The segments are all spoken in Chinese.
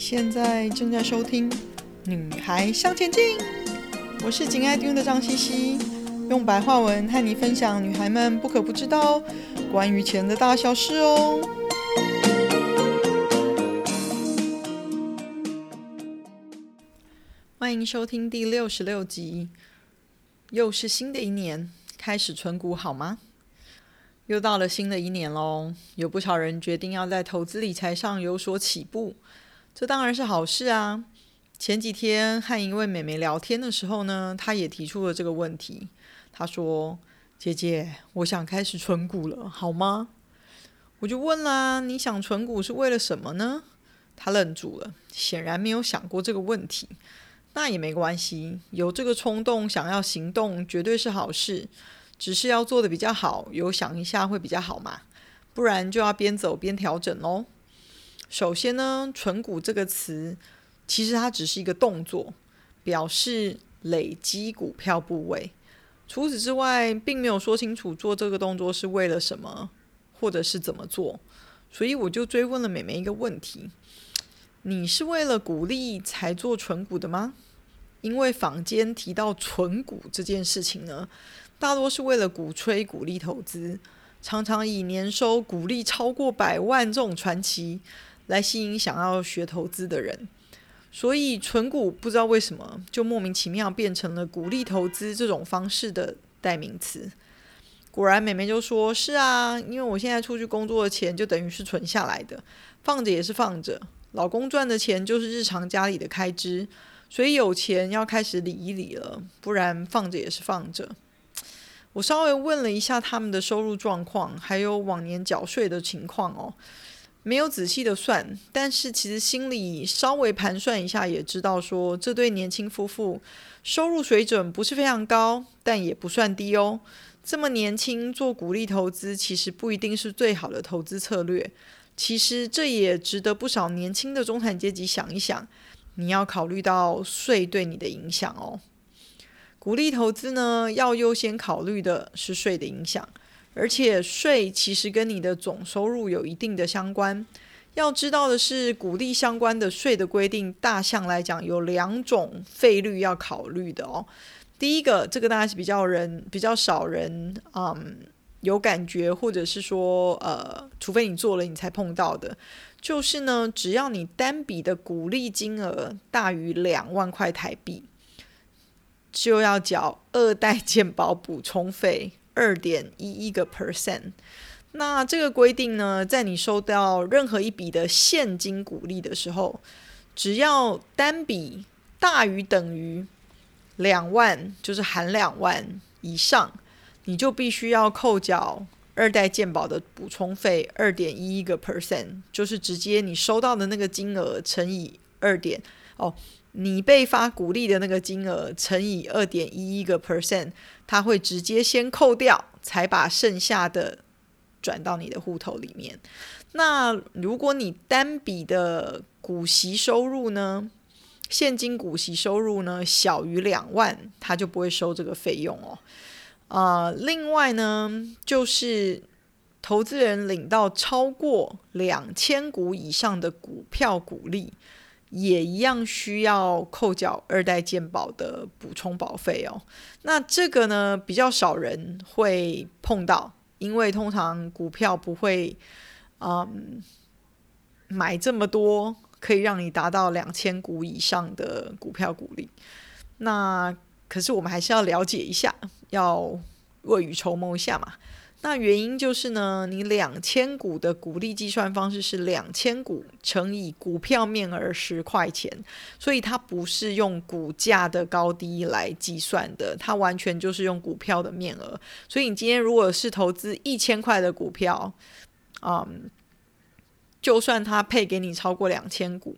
现在正在收听《女孩向前进》，我是紧爱听的张茜茜，用白话文和你分享女孩们不可不知道关于钱的大小事哦。欢迎收听第六十六集，又是新的一年，开始存股好吗？又到了新的一年喽，有不少人决定要在投资理财上有所起步。这当然是好事啊！前几天和一位美眉聊天的时候呢，她也提出了这个问题。她说：“姐姐，我想开始存股了，好吗？”我就问啦：“你想存股是为了什么呢？”她愣住了，显然没有想过这个问题。那也没关系，有这个冲动想要行动，绝对是好事。只是要做得比较好，有想一下会比较好嘛，不然就要边走边调整喽。首先呢，存股这个词，其实它只是一个动作，表示累积股票部位。除此之外，并没有说清楚做这个动作是为了什么，或者是怎么做。所以我就追问了美眉一个问题：你是为了股利才做存股的吗？因为坊间提到存股这件事情呢，大多是为了鼓吹股利投资，常常以年收股利超过百万这种传奇。来吸引想要学投资的人，所以存股不知道为什么就莫名其妙变成了鼓励投资这种方式的代名词。果然，美眉就说：“是啊，因为我现在出去工作的钱就等于是存下来的，放着也是放着。老公赚的钱就是日常家里的开支，所以有钱要开始理一理了，不然放着也是放着。”我稍微问了一下他们的收入状况，还有往年缴税的情况哦。没有仔细的算，但是其实心里稍微盘算一下，也知道说这对年轻夫妇收入水准不是非常高，但也不算低哦。这么年轻做股利投资，其实不一定是最好的投资策略。其实这也值得不少年轻的中产阶级想一想，你要考虑到税对你的影响哦。股利投资呢，要优先考虑的是税的影响。而且税其实跟你的总收入有一定的相关。要知道的是，鼓励相关的税的规定，大项来讲有两种费率要考虑的哦。第一个，这个大家是比较人比较少人嗯有感觉，或者是说呃，除非你做了你才碰到的，就是呢，只要你单笔的鼓励金额大于两万块台币，就要缴二代健保补充费。二点一一个 percent，那这个规定呢，在你收到任何一笔的现金股利的时候，只要单笔大于等于两万，就是含两万以上，你就必须要扣缴二代健保的补充费二点一一个 percent，就是直接你收到的那个金额乘以二点哦。你被发股利的那个金额乘以二点一一个 percent，它会直接先扣掉，才把剩下的转到你的户头里面。那如果你单笔的股息收入呢，现金股息收入呢小于两万，它就不会收这个费用哦。啊、另外呢，就是投资人领到超过两千股以上的股票股利。也一样需要扣缴二代健保的补充保费哦。那这个呢，比较少人会碰到，因为通常股票不会，嗯，买这么多可以让你达到两千股以上的股票股利。那可是我们还是要了解一下，要未雨绸缪一下嘛。那原因就是呢，你两千股的股利计算方式是两千股乘以股票面额十块钱，所以它不是用股价的高低来计算的，它完全就是用股票的面额。所以你今天如果是投资一千块的股票，嗯，就算它配给你超过两千股，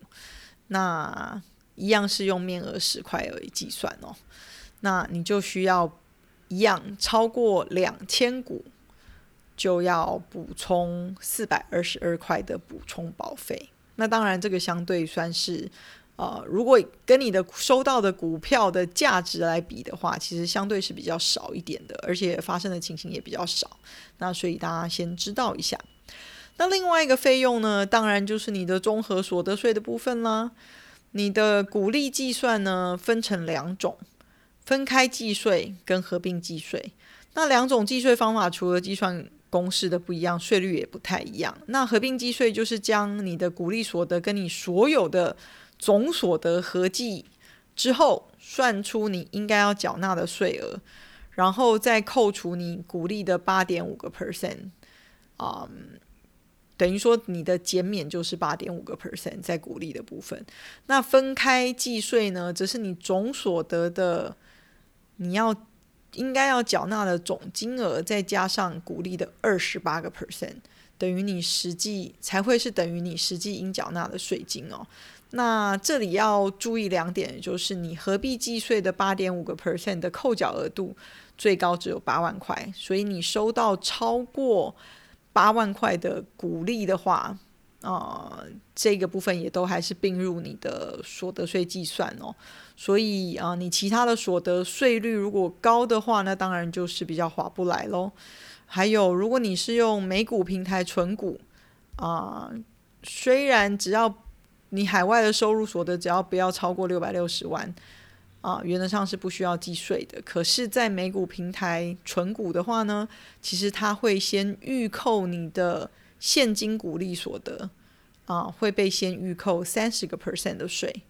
那一样是用面额十块而已计算哦。那你就需要一样超过两千股。就要补充四百二十二块的补充保费。那当然，这个相对算是，呃，如果跟你的收到的股票的价值来比的话，其实相对是比较少一点的，而且发生的情形也比较少。那所以大家先知道一下。那另外一个费用呢，当然就是你的综合所得税的部分啦。你的股利计算呢，分成两种，分开计税跟合并计税。那两种计税方法，除了计算公式的不一样，税率也不太一样。那合并计税就是将你的股利所得跟你所有的总所得合计之后，算出你应该要缴纳的税额，然后再扣除你股利的八点五个 percent，啊。等于说，你的减免就是八点五个 percent 在股利的部分。那分开计税呢，则是你总所得的，你要应该要缴纳的总金额，再加上股利的二十八个 percent，等于你实际才会是等于你实际应缴纳的税金哦。那这里要注意两点，就是你合并计税的八点五个 percent 的扣缴额度最高只有八万块，所以你收到超过。八万块的股利的话，呃，这个部分也都还是并入你的所得税计算哦。所以啊、你其他的所得税率如果高的话，那当然就是比较划不来喽。还有，如果你是用美股平台存股啊、虽然只要你海外的收入所得只要不要超过六百六十万。啊，原则上是不需要计税的。可是，在美股平台存股的话呢，其实它会先预扣你的现金股利所得，啊，会被先预扣三十个 percent 的税。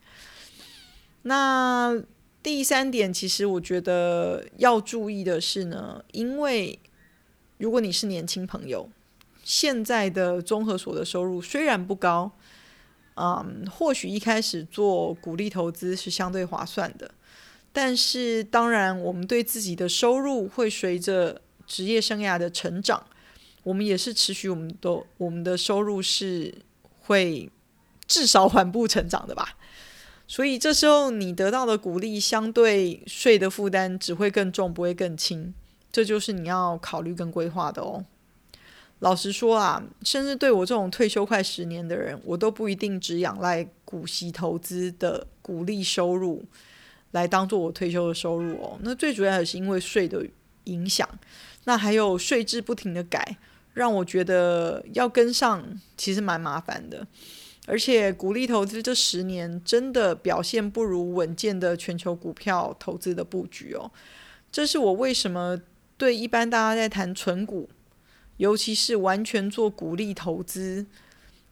那第三点，其实我觉得要注意的是呢，因为如果你是年轻朋友，现在的综合所得收入虽然不高，嗯，或许一开始做股利投资是相对划算的。但是，当然，我们对自己的收入会随着职业生涯的成长，我们也是持续我们的我们的收入是会至少缓步成长的吧。所以这时候你得到的股利相对税的负担只会更重，不会更轻。这就是你要考虑跟规划的哦。老实说啊，甚至对我这种退休快十年的人，我都不一定只仰赖股息投资的股利收入。来当做我退休的收入哦，那最主要也是因为税的影响，那还有税制不停的改，让我觉得要跟上其实蛮麻烦的，而且股利投资这十年真的表现不如稳健的全球股票投资的布局哦，这是我为什么对一般大家在谈存股，尤其是完全做股利投资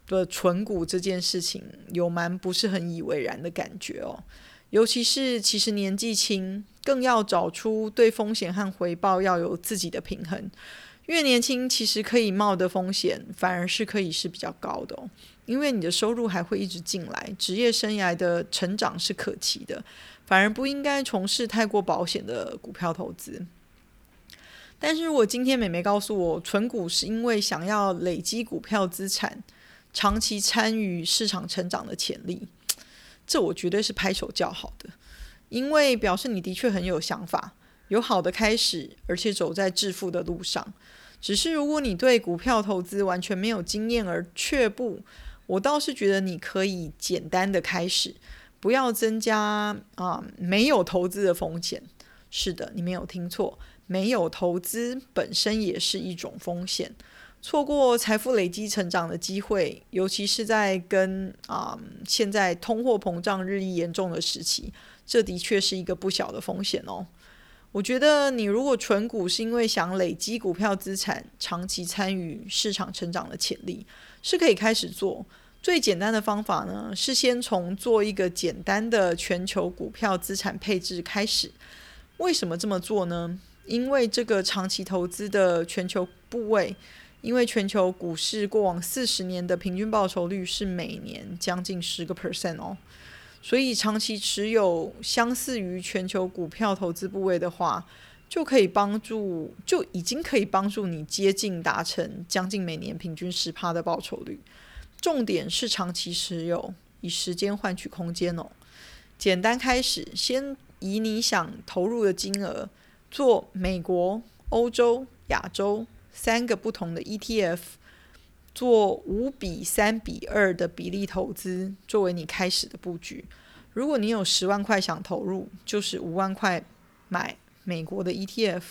的存股这件事情，有蛮不是很以为然的感觉哦。尤其是其实年纪轻，更要找出对风险和回报要有自己的平衡。越年轻，其实可以冒的风险反而是可以是比较高的哦，因为你的收入还会一直进来，职业生涯的成长是可期的，反而不应该从事太过保险的股票投资。但是如果今天美眉告诉我，存股是因为想要累积股票资产，长期参与市场成长的潜力。这我绝对是拍手叫好的，因为表示你的确很有想法，有好的开始，而且走在致富的路上。只是如果你对股票投资完全没有经验而却步，我倒是觉得你可以简单的开始，不要增加啊、没有投资的风险。是的，你没有听错，没有投资本身也是一种风险。错过财富累积成长的机会，尤其是在跟啊、现在通货膨胀日益严重的时期，这的确是一个不小的风险哦。我觉得你如果存股是因为想累积股票资产，长期参与市场成长的潜力，是可以开始做。最简单的方法呢，是先从做一个简单的全球股票资产配置开始。为什么这么做呢？因为这个长期投资的全球部位。因为全球股市过往四十年的平均报酬率是每年将近十个 percent 哦，所以长期持有相似于全球股票投资部位的话，就可以帮助，就已经可以帮助你接近达成将近每年平均十趴的报酬率。重点是长期持有，以时间换取空间哦。简单开始，先以你想投入的金额做美国、欧洲、亚洲。三个不同的 ETF，做五比三比二的比例投资，作为你开始的布局。如果你有十万块想投入，就是五万块买美国的 ETF，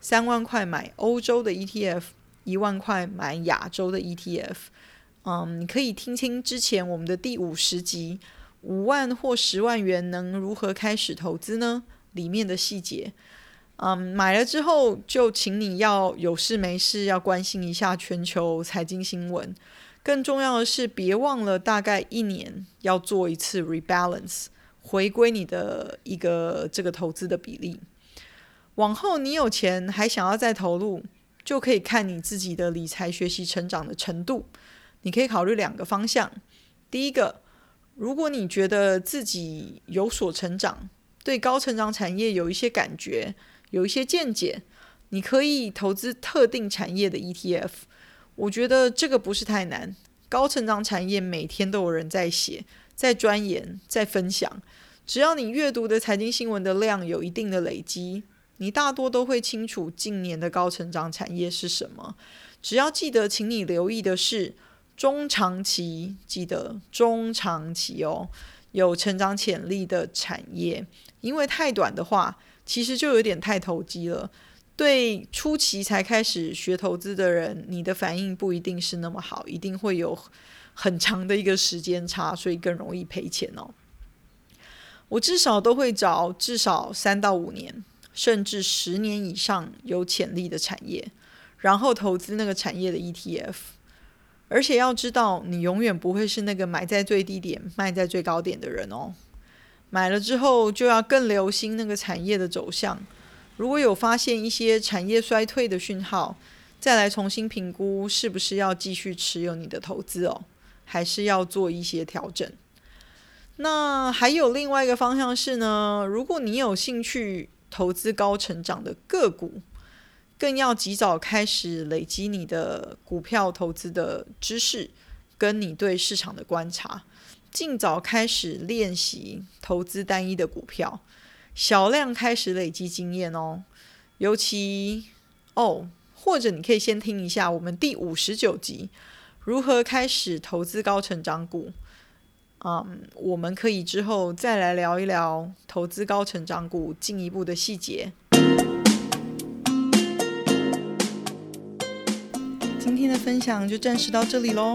三万块买欧洲的 ETF，一万块买亚洲的 ETF。嗯，你可以听听之前我们的第五十集，五万或十万元能如何开始投资呢？里面的细节。嗯，买了之后就请你要有事没事要关心一下全球财经新闻。更重要的是，别忘了大概一年要做一次 rebalance，回归你的一个这个投资的比例。往后你有钱还想要再投入，就可以看你自己的理财学习成长的程度。你可以考虑两个方向。第一个，如果你觉得自己有所成长，对高成长产业有一些感觉，有一些见解，你可以投资特定产业的 ETF。我觉得这个不是太难。高成长产业每天都有人在写、在钻研、在分享。只要你阅读的财经新闻的量有一定的累积，你大多都会清楚近年的高成长产业是什么。只要记得，请你留意的是。中长期，记得中长期哦，有成长潜力的产业，因为太短的话，其实就有点太投机了。对初期才开始学投资的人，你的反应不一定是那么好，一定会有很长的一个时间差，所以更容易赔钱哦。我至少都会找至少三到五年，甚至十年以上有潜力的产业，然后投资那个产业的 ETF。而且要知道，你永远不会是那个买在最低点、卖在最高点的人哦。买了之后，就要更留心那个产业的走向。如果有发现一些产业衰退的讯号，再来重新评估是不是要继续持有你的投资哦，还是要做一些调整。那还有另外一个方向是呢，如果你有兴趣投资高成长的个股。更要及早开始累积你的股票投资的知识，跟你对市场的观察，尽早开始练习投资单一的股票，小量开始累积经验哦。尤其哦，或者你可以先听一下我们第五十九集，如何开始投资高成长股。嗯，我们可以之后再来聊一聊投资高成长股进一步的细节。今天的分享就暂时到这里喽，